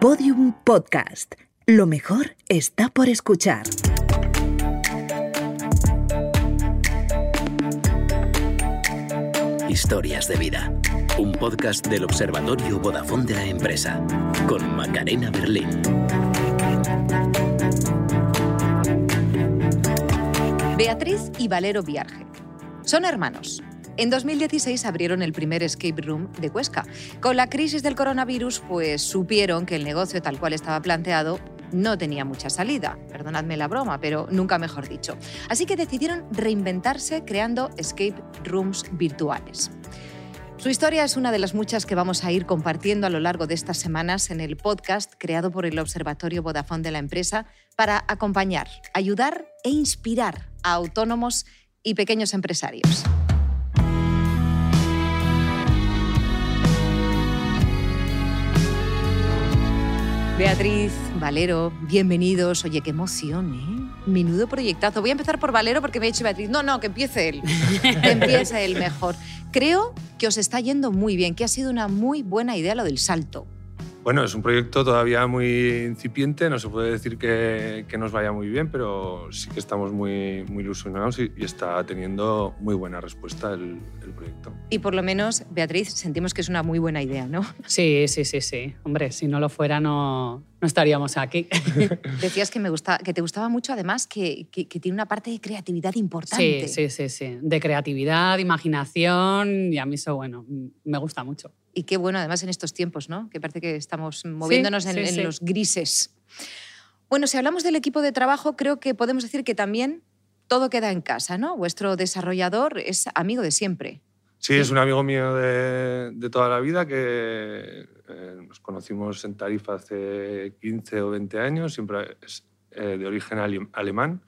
Podium Podcast. Lo mejor está por escuchar. Historias de vida. Un podcast del Observatorio Vodafone de la empresa. Con Macarena Berlín. Beatriz y Valero Viarge. Son hermanos. En 2016 abrieron el primer escape room de Cuesca. Con la crisis del coronavirus, pues supieron que el negocio tal cual estaba planteado no tenía mucha salida. Perdonadme la broma, pero nunca mejor dicho. Así que decidieron reinventarse creando escape rooms virtuales. Su historia es una de las muchas que vamos a ir compartiendo a lo largo de estas semanas en el podcast creado por el Observatorio Vodafone de la empresa para acompañar, ayudar e inspirar a autónomos y pequeños empresarios. Beatriz, Valero, bienvenidos. Oye, qué emoción, ¿eh? Menudo proyectazo. Voy a empezar por Valero porque me ha dicho Beatriz. No, no, que empiece él. que empiece él mejor. Creo que os está yendo muy bien, que ha sido una muy buena idea lo del salto. Bueno, es un proyecto todavía muy incipiente, no se puede decir que, que nos vaya muy bien, pero sí que estamos muy, muy ilusionados y, y está teniendo muy buena respuesta el, el, proyecto. Y por lo menos, Beatriz, sentimos que es una muy buena idea, ¿no? Sí, sí, sí, sí. Hombre, si no lo fuera no, no estaríamos aquí. Decías que, me gusta, que te gustaba mucho, además, que, que, que, tiene una parte de creatividad importante. Sí, sí, sí, sí. De creatividad, imaginación, y a mí eso, bueno, me gusta mucho. Y qué bueno, además, en estos tiempos, ¿no? Que parece que estamos moviéndonos sí, en, sí, en sí. los grises. Bueno, si hablamos del equipo de trabajo, creo que podemos decir que también todo queda en casa, ¿no? Vuestro desarrollador es amigo de siempre. Sí, es un amigo mío de, de toda la vida que eh, nos conocimos en Tarifa hace 15 o 20 años, siempre es eh, de origen ale alemán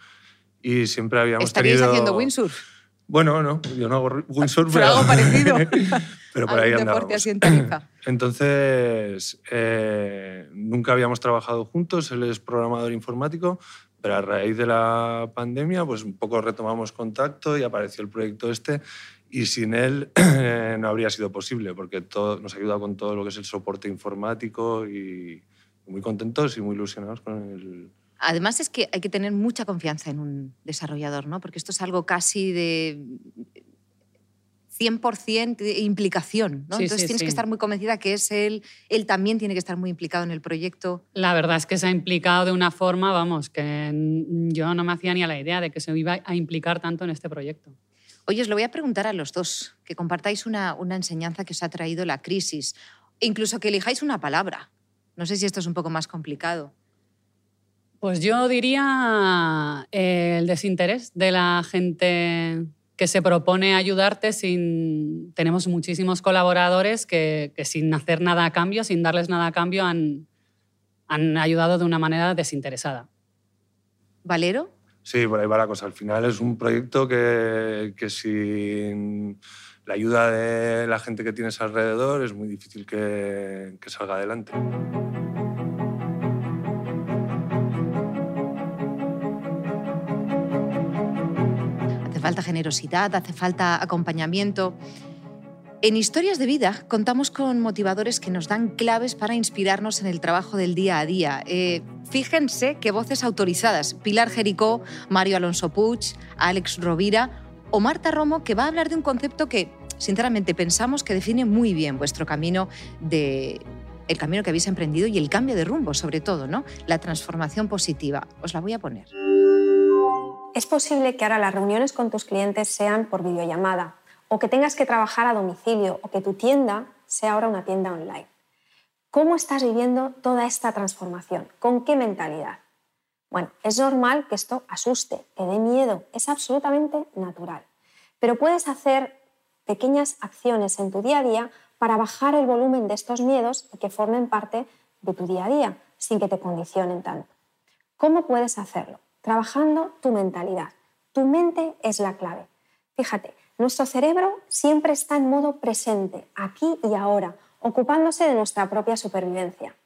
y siempre habíamos ¿Estaríais tenido... haciendo windsurf? Bueno, no, yo no hago windsurf, pero, algo parecido. pero por ahí deporte así en Tarifa. Entonces, eh, nunca habíamos trabajado juntos, él es programador informático, pero a raíz de la pandemia, pues un poco retomamos contacto y apareció el proyecto este y sin él no habría sido posible porque todo, nos ha ayudado con todo lo que es el soporte informático y muy contentos y muy ilusionados con el, Además es que hay que tener mucha confianza en un desarrollador, ¿no? Porque esto es algo casi de 100% de implicación, ¿no? Sí, Entonces sí, tienes sí. que estar muy convencida que es él, él también tiene que estar muy implicado en el proyecto. La verdad es que se ha implicado de una forma, vamos, que yo no me hacía ni a la idea de que se iba a implicar tanto en este proyecto. Oye, os lo voy a preguntar a los dos, que compartáis una, una enseñanza que os ha traído la crisis, incluso que elijáis una palabra. No sé si esto es un poco más complicado. Pues yo diría eh, el desinterés de la gente que se propone ayudarte sin... Tenemos muchísimos colaboradores que, que sin hacer nada a cambio, sin darles nada a cambio, han, han ayudado de una manera desinteresada. ¿Valero? Sí, por ahí va la cosa. Al final es un proyecto que, que sin la ayuda de la gente que tienes alrededor es muy difícil que, que salga adelante. Hace falta generosidad, hace falta acompañamiento. En Historias de Vida contamos con motivadores que nos dan claves para inspirarnos en el trabajo del día a día. Eh, fíjense qué voces autorizadas. Pilar Jericó, Mario Alonso Puig, Alex Rovira o Marta Romo, que va a hablar de un concepto que, sinceramente, pensamos que define muy bien vuestro camino de el camino que habéis emprendido y el cambio de rumbo, sobre todo, ¿no? La transformación positiva. Os la voy a poner. Es posible que ahora las reuniones con tus clientes sean por videollamada o que tengas que trabajar a domicilio o que tu tienda sea ahora una tienda online. ¿Cómo estás viviendo toda esta transformación? ¿Con qué mentalidad? Bueno, es normal que esto asuste, que dé miedo, es absolutamente natural. Pero puedes hacer pequeñas acciones en tu día a día para bajar el volumen de estos miedos y que formen parte de tu día a día, sin que te condicionen tanto. ¿Cómo puedes hacerlo? Trabajando tu mentalidad. Tu mente es la clave. Fíjate, nuestro cerebro siempre está en modo presente, aquí y ahora, ocupándose de nuestra propia supervivencia.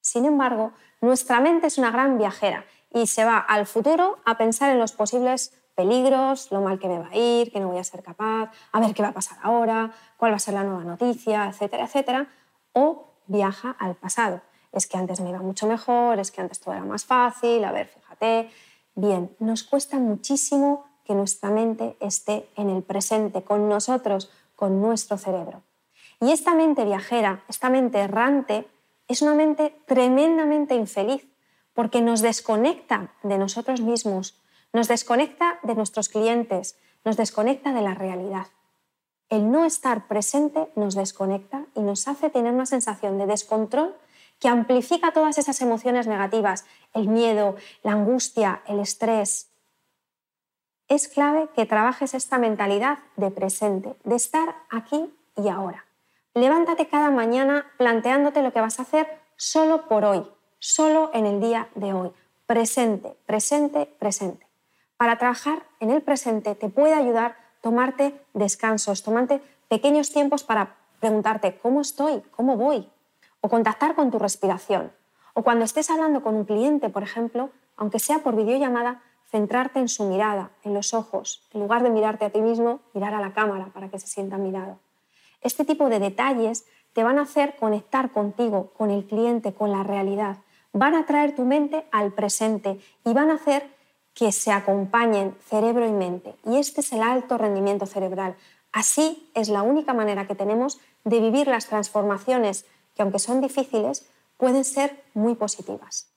Sin embargo, nuestra mente es una gran viajera y se va al futuro a pensar en los posibles peligros, lo mal que me va a ir, que no voy a ser capaz, a ver qué va a pasar ahora, cuál va a ser la nueva noticia, etcétera, etcétera, o viaja al pasado, es que antes me iba mucho mejor, es que antes todo era más fácil, a ver, fíjate. Bien, nos cuesta muchísimo que nuestra mente esté en el presente, con nosotros, con nuestro cerebro. Y esta mente viajera, esta mente errante, es una mente tremendamente infeliz, porque nos desconecta de nosotros mismos, nos desconecta de nuestros clientes, nos desconecta de la realidad. El no estar presente nos desconecta y nos hace tener una sensación de descontrol que amplifica todas esas emociones negativas, el miedo, la angustia, el estrés. Es clave que trabajes esta mentalidad de presente, de estar aquí y ahora. Levántate cada mañana planteándote lo que vas a hacer solo por hoy, solo en el día de hoy. Presente, presente, presente. Para trabajar en el presente te puede ayudar tomarte descansos, tomarte pequeños tiempos para preguntarte cómo estoy, cómo voy, o contactar con tu respiración. O cuando estés hablando con un cliente, por ejemplo, aunque sea por videollamada, centrarte en su mirada, en los ojos, en lugar de mirarte a ti mismo, mirar a la cámara para que se sienta mirado. Este tipo de detalles te van a hacer conectar contigo, con el cliente, con la realidad. Van a traer tu mente al presente y van a hacer que se acompañen cerebro y mente. Y este es el alto rendimiento cerebral. Así es la única manera que tenemos de vivir las transformaciones que aunque son difíciles, pueden ser muy positivas.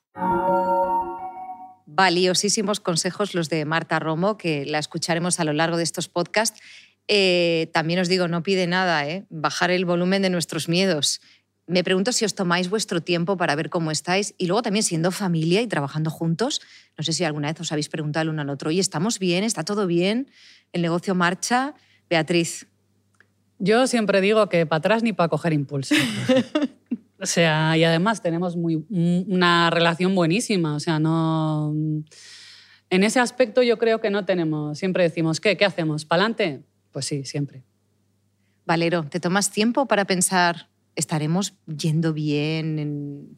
Valiosísimos consejos los de Marta Romo, que la escucharemos a lo largo de estos podcasts. Eh, también os digo, no pide nada, ¿eh? bajar el volumen de nuestros miedos. Me pregunto si os tomáis vuestro tiempo para ver cómo estáis y luego también siendo familia y trabajando juntos. No sé si alguna vez os habéis preguntado el uno al otro, ¿y estamos bien? ¿Está todo bien? ¿El negocio marcha? Beatriz, yo siempre digo que para atrás ni para coger impulso. o sea, y además tenemos muy, una relación buenísima. O sea, no. En ese aspecto yo creo que no tenemos. Siempre decimos, ¿qué? ¿Qué hacemos? ¿Para adelante? Pues sí, siempre. Valero, ¿te tomas tiempo para pensar, estaremos yendo bien?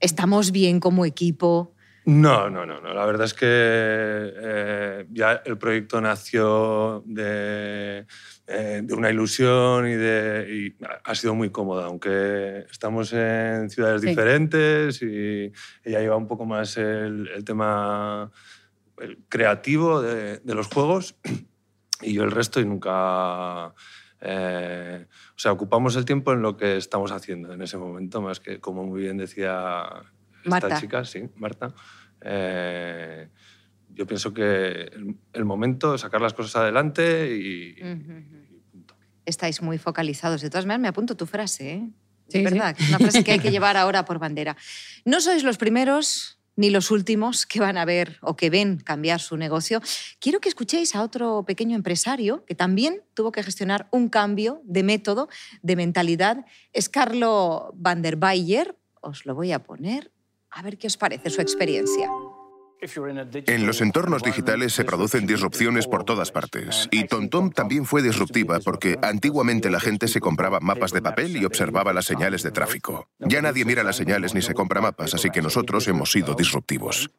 ¿Estamos bien como equipo? No, no, no, no. La verdad es que eh, ya el proyecto nació de, eh, de una ilusión y, de, ha sido muy cómoda, aunque estamos en ciudades diferentes y ella lleva un poco más el, tema creativo de, los juegos y yo el resto y nunca... Eh, o sea, ocupamos el tiempo en lo que estamos haciendo en ese momento, más que, como muy bien decía esta chica, sí, Marta. Eh, yo pienso que el, momento es sacar las cosas adelante y, punto. Estáis muy focalizados. De todas maneras, me apunto tu frase. ¿eh? Sí, es verdad, una frase que hay que llevar ahora por bandera. No sois los primeros ni los últimos que van a ver o que ven cambiar su negocio. Quiero que escuchéis a otro pequeño empresario que también tuvo que gestionar un cambio de método, de mentalidad. Es Carlo van der Bayer. Os lo voy a poner a ver qué os parece su experiencia. En los entornos digitales se producen disrupciones por todas partes. Y TomTom también fue disruptiva porque antiguamente la gente se compraba mapas de papel y observaba las señales de tráfico. Ya nadie mira las señales ni se compra mapas, así que nosotros hemos sido disruptivos.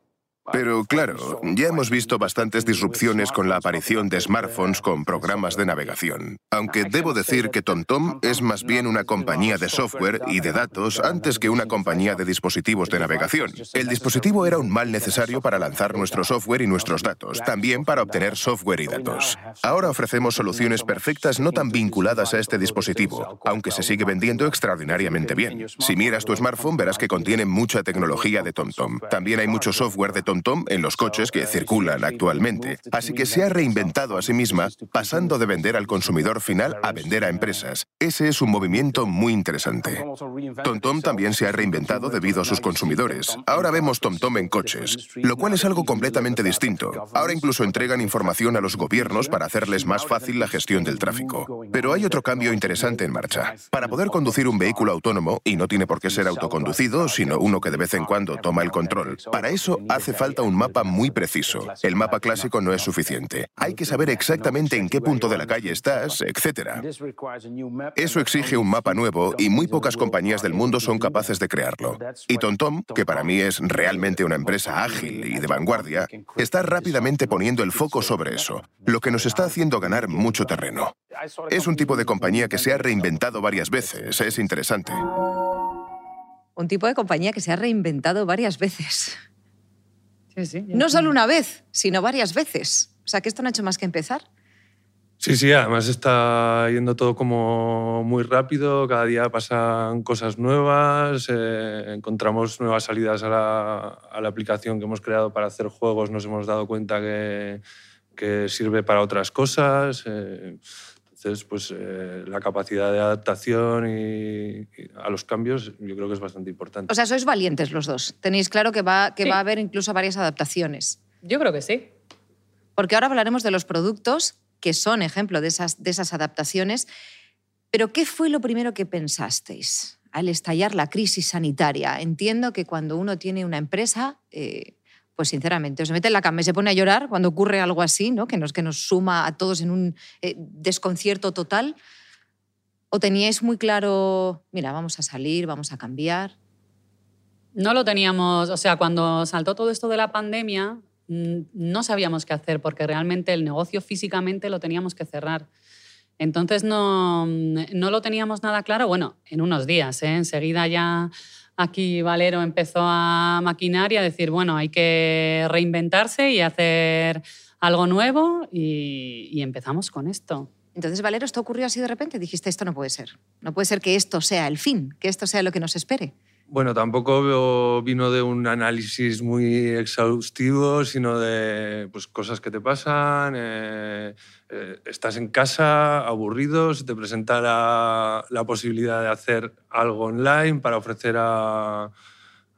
Pero claro, ya hemos visto bastantes disrupciones con la aparición de smartphones con programas de navegación. Aunque debo decir que TomTom es más bien una compañía de software y de datos antes que una compañía de dispositivos de navegación. El dispositivo era un mal necesario para lanzar nuestro software y nuestros datos, también para obtener software y datos. Ahora ofrecemos soluciones perfectas no tan vinculadas a este dispositivo, aunque se sigue vendiendo extraordinariamente bien. Si miras tu smartphone verás que contiene mucha tecnología de TomTom. También hay mucho software de TomTom TomTom en los coches que circulan actualmente. Así que se ha reinventado a sí misma, pasando de vender al consumidor final a vender a empresas. Ese es un movimiento muy interesante. TomTom también se ha reinventado debido a sus consumidores. Ahora vemos TomTom en coches, lo cual es algo completamente distinto. Ahora incluso entregan información a los gobiernos para hacerles más fácil la gestión del tráfico. Pero hay otro cambio interesante en marcha. Para poder conducir un vehículo autónomo, y no tiene por qué ser autoconducido, sino uno que de vez en cuando toma el control, para eso hace falta falta un mapa muy preciso. El mapa clásico no es suficiente. Hay que saber exactamente en qué punto de la calle estás, etc. Eso exige un mapa nuevo y muy pocas compañías del mundo son capaces de crearlo. Y TomTom, que para mí es realmente una empresa ágil y de vanguardia, está rápidamente poniendo el foco sobre eso, lo que nos está haciendo ganar mucho terreno. Es un tipo de compañía que se ha reinventado varias veces, es interesante. un tipo de compañía que se ha reinventado varias veces. Sí, sí. No solo una vez, sino varias veces. O sea, que esto no ha hecho más que empezar. Sí, sí, además está yendo todo como muy rápido, cada día pasan cosas nuevas, eh, encontramos nuevas salidas a la, a la, aplicación que hemos creado para hacer juegos, nos hemos dado cuenta que, que sirve para otras cosas. Eh, entonces, pues eh, la capacidad de adaptación y, y, a los cambios yo creo que es bastante importante. O sea, sois valientes los dos. Tenéis claro que va, que sí. va a haber incluso varias adaptaciones. Yo creo que sí. Porque ahora hablaremos de los productos que son ejemplo de esas, de esas adaptaciones. Pero, ¿qué fue lo primero que pensasteis al estallar la crisis sanitaria? Entiendo que cuando uno tiene una empresa, eh, pues sinceramente, se mete en la cama y se pone a llorar cuando ocurre algo así, ¿no? que, nos, que nos suma a todos en un eh, desconcierto total. ¿O teníais muy claro, mira, vamos a salir, vamos a cambiar? No lo teníamos, o sea, cuando saltó todo esto de la pandemia, no sabíamos qué hacer porque realmente el negocio físicamente lo teníamos que cerrar. Entonces no, no lo teníamos nada claro. Bueno, en unos días, ¿eh? enseguida ya aquí Valero empezó a maquinar y a decir, bueno, hay que reinventarse y hacer algo nuevo y, y empezamos con esto. Entonces, Valero, ¿esto ocurrió así de repente? Dijiste, esto no puede ser. No puede ser que esto sea el fin, que esto sea lo que nos espere. Bueno, tampoco vino de un análisis muy exhaustivo, sino de pues, cosas que te pasan. Eh, eh, estás en casa, aburrido, se te presenta la, posibilidad de hacer algo online para ofrecer a,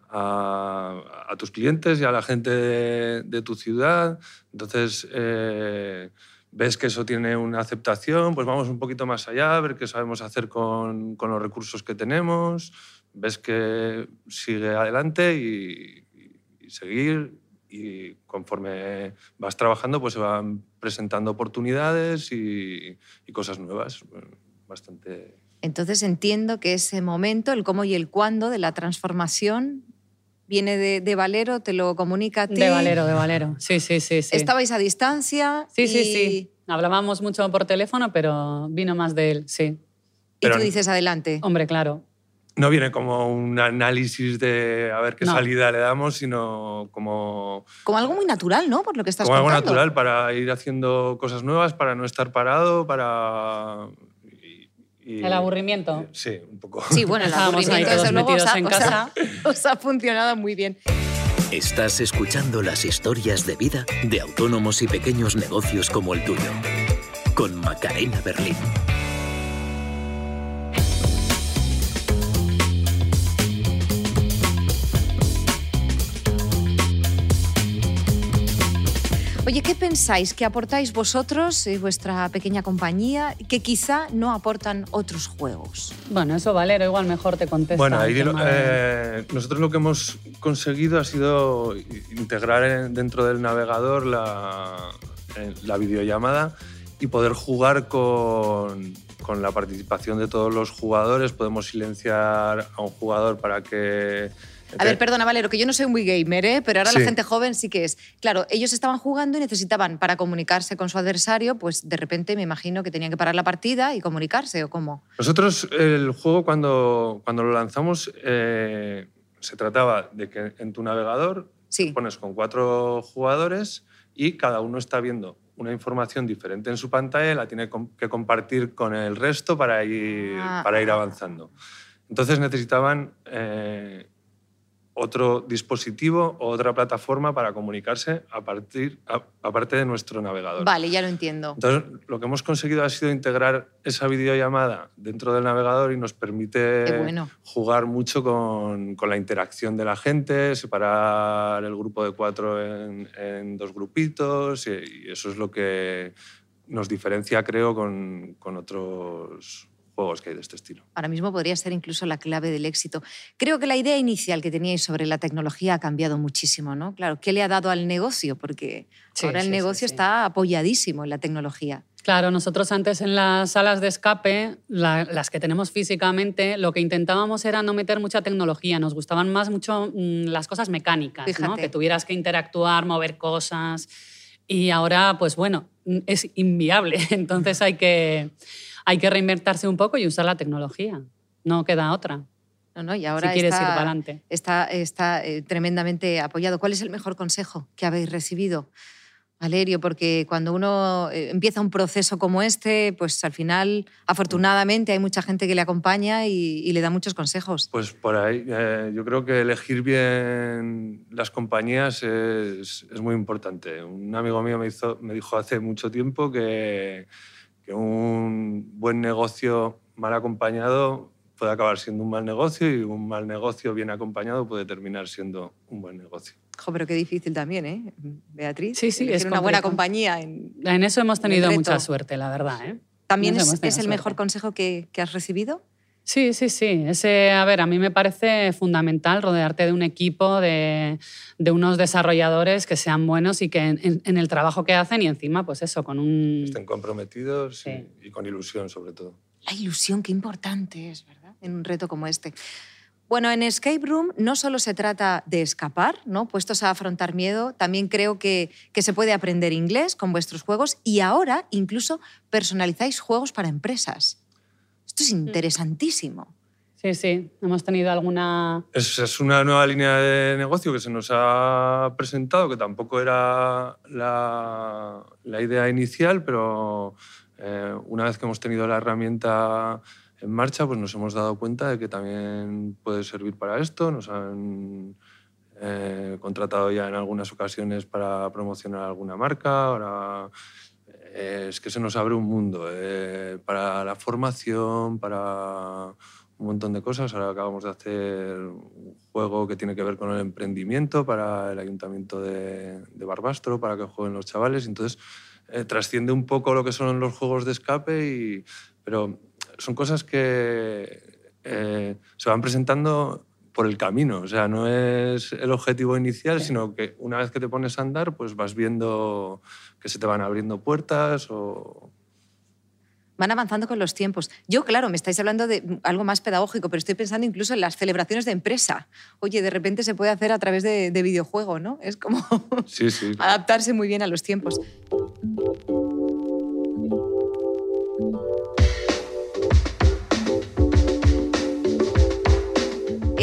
a, a tus clientes y a la gente de, de tu ciudad. Entonces, eh, ves que eso tiene una aceptación, pues vamos un poquito más allá, a ver qué sabemos hacer con, con los recursos que tenemos ves que sigue adelante y, y, seguir y conforme vas trabajando pues se van presentando oportunidades y, y cosas nuevas bastante entonces entiendo que ese momento el cómo y el cuándo de la transformación viene de, de, Valero, te lo comunica a ti. De Valero, de Valero. Sí, sí, sí. sí. Estabais a distancia. Sí, y... sí, sí. Hablábamos mucho por teléfono, pero vino más de él, sí. Pero, y tú dices adelante. Hombre, claro no viene como un análisis de a ver qué no. salida le damos, sino como... Como algo muy natural, ¿no? Por lo que estás Como contando. algo natural para ir haciendo cosas nuevas, para no estar parado, para... Y, y... El aburrimiento. Sí, un poco. Sí, bueno, el aburrimiento desde luego os ha, en casa. Os ha funcionado muy bien. Estás escuchando las historias de vida de autónomos y pequeños negocios como el tuyo, con Macarena Berlín. Oye, ¿qué pensáis que aportáis vosotros y vuestra pequeña compañía que quizá no aportan otros juegos? Bueno, eso Valero igual mejor te contesta. Bueno, ahí lo, eh, nosotros lo que hemos conseguido ha sido integrar dentro del navegador la, la videollamada y poder jugar con, con la participación de todos los jugadores. Podemos silenciar a un jugador para que a ver, perdona, Valero, que yo no soy muy gamer, ¿eh? pero ahora sí. la gente joven sí que es. Claro, ellos estaban jugando y necesitaban, para comunicarse con su adversario, pues de repente me imagino que tenían que parar la partida y comunicarse, ¿o cómo? Nosotros, el juego, cuando, cuando lo lanzamos, eh, se trataba de que en tu navegador sí. pones con cuatro jugadores y cada uno está viendo una información diferente en su pantalla la tiene que compartir con el resto para ir, ah. para ir avanzando. Entonces necesitaban eh, otro dispositivo o otra plataforma para comunicarse a partir, a, aparte de nuestro navegador. Vale, ya lo entiendo. Entonces, lo que hemos conseguido ha sido integrar esa videollamada dentro del navegador y nos permite bueno. jugar mucho con, con, la interacción de la gente, separar el grupo de cuatro en, en dos grupitos y, y, eso es lo que nos diferencia, creo, con, con otros juegos que hay de este estilo. Ahora mismo podría ser incluso la clave del éxito. Creo que la idea inicial que teníais sobre la tecnología ha cambiado muchísimo, ¿no? Claro, ¿qué le ha dado al negocio? Porque sí, ahora el sí, negocio sí, está apoyadísimo en la tecnología. Claro, nosotros antes en las salas de escape, la, las que tenemos físicamente, lo que intentábamos era no meter mucha tecnología, nos gustaban más mucho mmm, las cosas mecánicas, ¿no? que tuvieras que interactuar, mover cosas. Y ahora, pues bueno, es inviable, entonces hay que hay que reinventarse un poco y usar la tecnología. No queda otra. No, y ahora si quieres está, ir para adelante. Está, está eh, tremendamente apoyado. ¿Cuál es el mejor consejo que habéis recibido? Valerio, porque cuando uno eh, empieza un proceso como este, pues al final, afortunadamente, hay mucha gente que le acompaña y, le da muchos consejos. Pues por ahí, eh, yo creo que elegir bien las compañías es, es, muy importante. Un amigo mío me, hizo, me dijo hace mucho tiempo que, que un buen negocio mal acompañado puede acabar siendo un mal negocio y un mal negocio bien acompañado puede terminar siendo un buen negocio. Jo, pero qué difícil también, ¿eh? Beatriz. Sí, sí, es una buena compañía. En, en eso hemos tenido mucha suerte, la verdad. ¿eh? ¿También es, es, el mejor consejo que, que, has recibido? Sí, sí, sí. Ese, a ver, a mí me parece fundamental rodearte de un equipo, de, de unos desarrolladores que sean buenos y que en, en, el trabajo que hacen y encima, pues eso, con un... Estén comprometidos sí. y, y con ilusión, sobre todo. La ilusión, qué importante es, ¿verdad? En un reto como este. Bueno, en Escape Room no solo se trata de escapar, ¿no? puestos a afrontar miedo, también creo que, que, se puede aprender inglés con vuestros juegos y ahora incluso personalizáis juegos para empresas. Esto es interesantísimo. Sí, sí, hemos tenido alguna... Es, es una nueva línea de negocio que se nos ha presentado, que tampoco era la, la idea inicial, pero eh, una vez que hemos tenido la herramienta en marcha, pues nos hemos dado cuenta de que también puede servir para esto. Nos han eh, contratado ya en algunas ocasiones para promocionar alguna marca. Ahora es que se nos abre un mundo eh, para la formación, para un montón de cosas. Ahora acabamos de hacer un juego que tiene que ver con el emprendimiento para el ayuntamiento de, Barbastro, para que jueguen los chavales. Entonces, trasciende un poco lo que son los juegos de escape, y, pero son cosas que eh, se van presentando por el camino. O sea, no es el objetivo inicial, sino que una vez que te pones a andar, pues vas viendo que se te van abriendo puertas o... Van avanzando con los tiempos. Yo, claro, me estáis hablando de algo más pedagógico, pero estoy pensando incluso en las celebraciones de empresa. Oye, de repente se puede hacer a través de, de videojuego, ¿no? Es como sí, sí. adaptarse muy bien a los tiempos.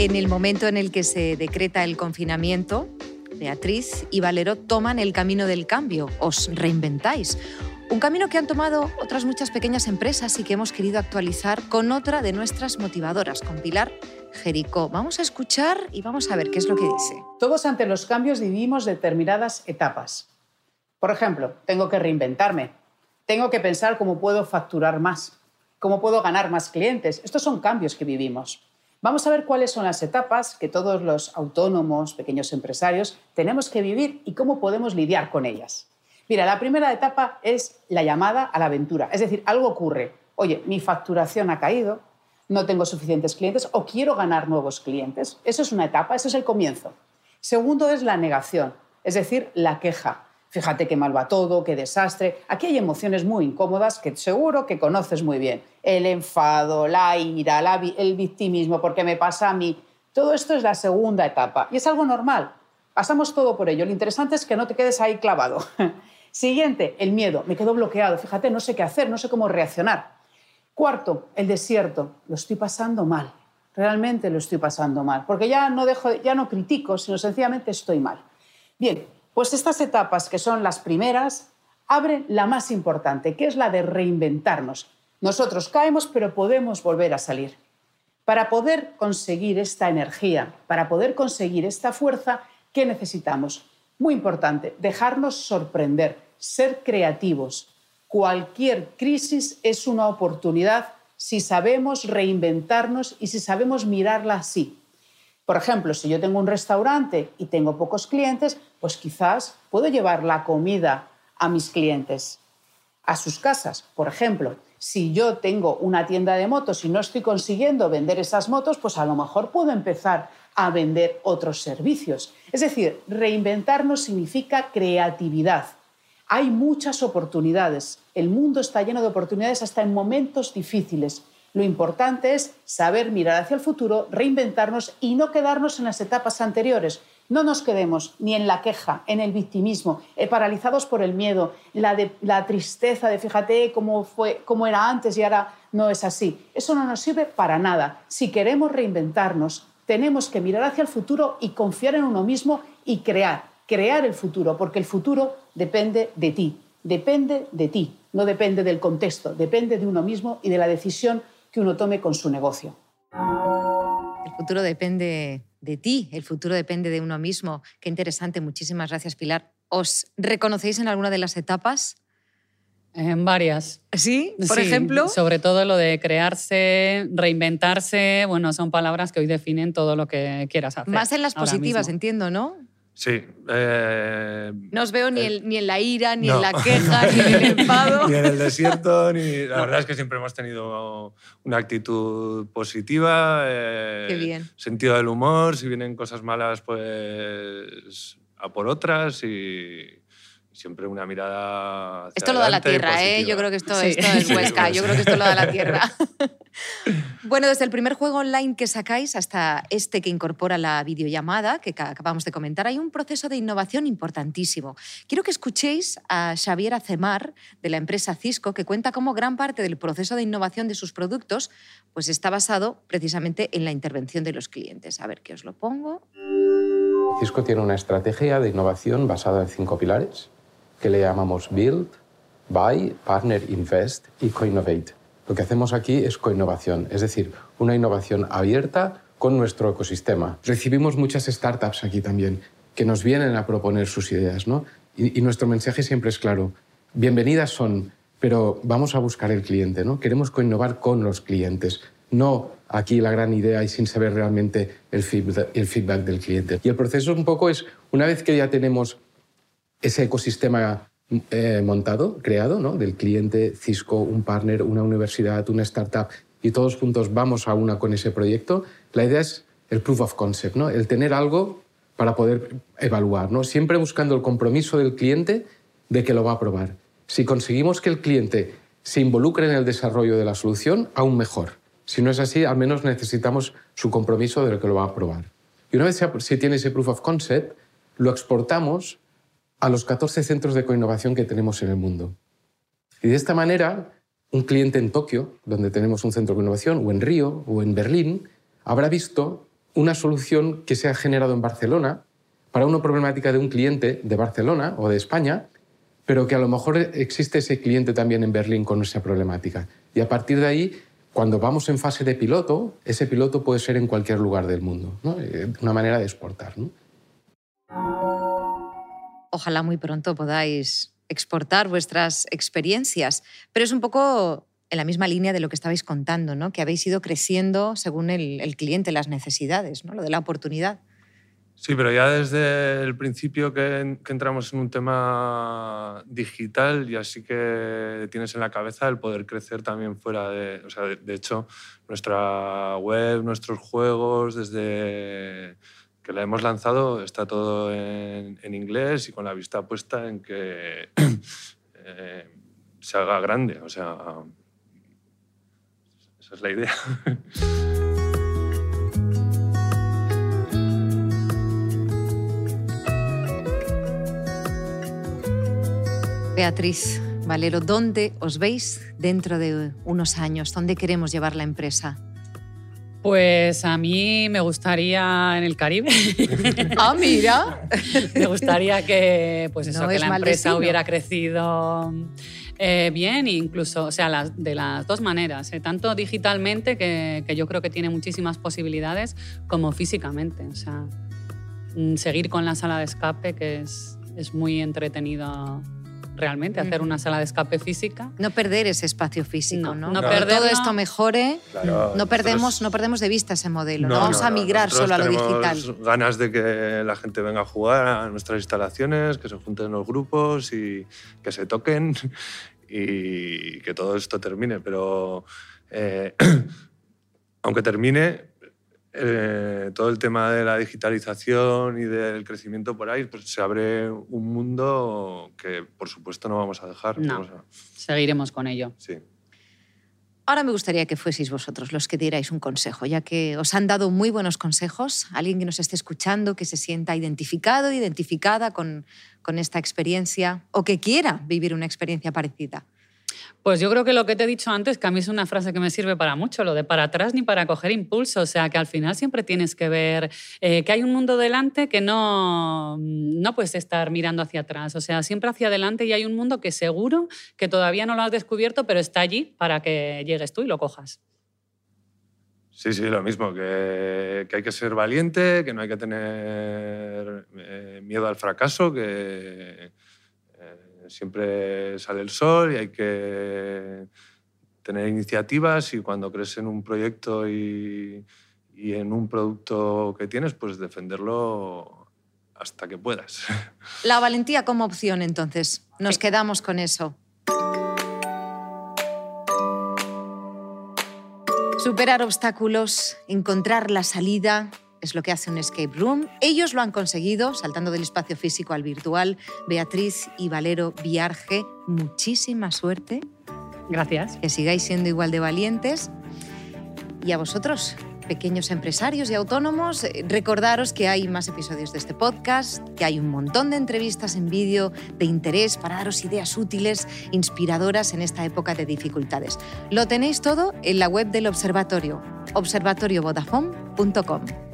En el momento en el que se decreta el confinamiento, Beatriz y Valero toman el camino del cambio, os reinventáis. Un camino que han tomado otras muchas pequeñas empresas y que hemos querido actualizar con otra de nuestras motivadoras, con Pilar Jericó. Vamos a escuchar y vamos a ver qué es lo que dice. Todos ante los cambios vivimos determinadas etapas. Por ejemplo, tengo que reinventarme, tengo que pensar cómo puedo facturar más, cómo puedo ganar más clientes. Estos son cambios que vivimos. Vamos a ver cuáles son las etapas que todos los autónomos, pequeños empresarios, tenemos que vivir y cómo podemos lidiar con ellas. Mira, la primera etapa es la llamada a la aventura. Es decir, algo ocurre. Oye, mi facturación ha caído, no tengo suficientes clientes o quiero ganar nuevos clientes. Eso es una etapa, eso es el comienzo. Segundo es la negación, es decir, la queja fíjate qué mal va todo, qué desastre. Aquí hay emociones muy incómodas que seguro que conoces muy bien. El enfado, la ira, el victimismo, porque me pasa a mí. Todo esto es la segunda etapa y es algo normal. Pasamos todo por ello. Lo interesante es que no te quedes ahí clavado. Siguiente, el miedo. Me quedo bloqueado. Fíjate, no sé qué hacer, no sé cómo reaccionar. Cuarto, el desierto. Lo estoy pasando mal. Realmente lo estoy pasando mal. Porque ya no, dejo, ya no critico, sino sencillamente estoy mal. Bien, pues estas etapas, que son las primeras, abren la más importante, que es la de reinventarnos. Nosotros caemos, pero podemos volver a salir. Para poder conseguir esta energía, para poder conseguir esta fuerza, ¿qué necesitamos? Muy importante, dejarnos sorprender, ser creativos. Cualquier crisis es una oportunidad si sabemos reinventarnos y si sabemos mirarla así. Por ejemplo, si yo tengo un restaurante y tengo pocos clientes, pues quizás puedo llevar la comida a mis clientes a sus casas. Por ejemplo, si yo tengo una tienda de motos y no estoy consiguiendo vender esas motos, pues a lo mejor puedo empezar a vender otros servicios. Es decir, reinventarnos significa creatividad. Hay muchas oportunidades. El mundo está lleno de oportunidades hasta en momentos difíciles. Lo importante es saber mirar hacia el futuro, reinventarnos y no quedarnos en las etapas anteriores. No nos quedemos ni en la queja, en el victimismo, eh, paralizados por el miedo, la, la tristeza de fíjate cómo, fue, cómo era antes y ahora no es así. Eso no nos sirve para nada. Si queremos reinventarnos, tenemos que mirar hacia el futuro y confiar en uno mismo y crear, crear el futuro, porque el futuro depende de ti, depende de ti, no depende del contexto, depende de uno mismo y de la decisión que uno tome con su negocio. El futuro depende de ti, el futuro depende de uno mismo. Qué interesante, muchísimas gracias Pilar. ¿Os reconocéis en alguna de las etapas? En varias. ¿Sí? Por ejemplo. Sobre todo lo de crearse, reinventarse, bueno, son palabras que hoy definen todo lo que quieras hacer. Más en las positivas, entiendo, ¿no? Sí. Eh, no os veo ni, eh, ni, en la ira, ni en la queja, ni en el enfado. ni en el desierto, ni... La verdad es que siempre hemos tenido una actitud positiva. Eh, Qué bien. Sentido del humor. Si vienen cosas malas, pues a por otras y siempre una mirada. esto lo da la tierra, ¿eh? Yo creo que esto, esto es Huesca. Yo creo que esto lo da la tierra. bueno, desde el primer juego online que sacáis hasta este que incorpora la videollamada, que acabamos de comentar, hay un proceso de innovación importantísimo. Quiero que escuchéis a Xavier Acemar, de la empresa Cisco, que cuenta cómo gran parte del proceso de innovación de sus productos pues está basado precisamente en la intervención de los clientes. A ver, que os lo pongo. Cisco tiene una estrategia de innovación basada en cinco pilares que le llamamos Build, Buy, Partner, Invest y Co-Innovate. Lo que hacemos aquí es coinnovación, es decir, una innovación abierta con nuestro ecosistema. Recibimos muchas startups aquí también que nos vienen a proponer sus ideas, ¿no? Y, y nuestro mensaje siempre es claro, bienvenidas son, pero vamos a buscar el cliente, ¿no? Queremos coinnovar con los clientes, no aquí la gran idea y sin saber realmente el feedback, el feedback del cliente. Y el proceso un poco es, una vez que ya tenemos ese ecosistema eh, montado, creado, ¿no? del cliente, Cisco, un partner, una universidad, una startup, y todos juntos vamos a una con ese proyecto, la idea es el proof of concept, ¿no? el tener algo para poder evaluar, ¿no? siempre buscando el compromiso del cliente de que lo va a probar. Si conseguimos que el cliente se involucre en el desarrollo de la solución, aún mejor. Si no es así, al menos necesitamos su compromiso de que lo va a probar. Y una vez se tiene ese proof of concept, lo exportamos a los 14 centros de coinnovación que tenemos en el mundo. Y de esta manera, un cliente en Tokio, donde tenemos un centro de innovación, o en Río, o en Berlín, habrá visto una solución que se ha generado en Barcelona para una problemática de un cliente de Barcelona o de España, pero que a lo mejor existe ese cliente también en Berlín con esa problemática. Y a partir de ahí, cuando vamos en fase de piloto, ese piloto puede ser en cualquier lugar del mundo. Eh, una manera de exportar. Ojalá muy pronto podáis exportar vuestras experiencias. Pero es un poco en la misma línea de lo que estabais contando, ¿no? que habéis ido creciendo según el, cliente, las necesidades, ¿no? lo de la oportunidad. Sí, pero ya desde el principio que, entramos en un tema digital, y así que tienes en la cabeza el poder crecer también fuera de... O sea, de hecho, nuestra web, nuestros juegos, desde que la hemos lanzado está todo en, inglés y con la vista puesta en que eh, se haga grande. O sea, esa es la idea. Beatriz Valero, ¿dónde os veis dentro de unos años? ¿Dónde queremos llevar la empresa? Pues a mí me gustaría en el Caribe. ah, mira. me gustaría que, pues eso, que la empresa hubiera crecido eh, bien, incluso, o sea, de las dos maneras, eh, tanto digitalmente, que, que, yo creo que tiene muchísimas posibilidades, como físicamente. O sea, mm, seguir con la sala de escape, que es, es muy entretenido realmente, hacer una sala de escape física. No perder ese espacio físico, ¿no? No, perder todo esto mejore, no, perdemos, no perdemos de vista ese modelo, no, vamos a migrar solo a lo digital. ganas de que la gente venga a jugar a nuestras instalaciones, que se junten los grupos y que se toquen y que todo esto termine, pero eh, aunque termine, eh, todo el tema de la digitalización y del crecimiento por ahí, pues se abre un mundo que por supuesto no vamos a dejar. No, seguiremos con ello. Sí. Ahora me gustaría que fueseis vosotros los que dierais un consejo, ya que os han dado muy buenos consejos. Alguien que nos esté escuchando, que se sienta identificado, identificada con, con esta experiencia o que quiera vivir una experiencia parecida. Pues yo creo que lo que te he dicho antes, que a mí es una frase que me sirve para mucho, lo de para atrás ni para coger impulso. O sea, que al final siempre tienes que ver eh, que hay un mundo delante que no, no puedes estar mirando hacia atrás. O sea, siempre hacia adelante y hay un mundo que seguro que todavía no lo has descubierto, pero está allí para que llegues tú y lo cojas. Sí, sí, lo mismo, que, que hay que ser valiente, que no hay que tener eh, miedo al fracaso, que siempre sale el sol y hay que tener iniciativas y cuando crees en un proyecto y, en un producto que tienes, pues defenderlo hasta que puedas. La valentía como opción, entonces. Nos quedamos con eso. Superar obstáculos, encontrar la salida, es lo que hace un escape room. Ellos lo han conseguido, saltando del espacio físico al virtual. Beatriz y Valero Viarge, muchísima suerte. Gracias. Que sigáis siendo igual de valientes. Y a vosotros, pequeños empresarios y autónomos, eh, recordaros que hay más episodios de este podcast, que hay un montón de entrevistas en vídeo de interés para daros ideas útiles, inspiradoras en esta época de dificultades. Lo tenéis todo en la web del observatorio, observatoriovodafone.com.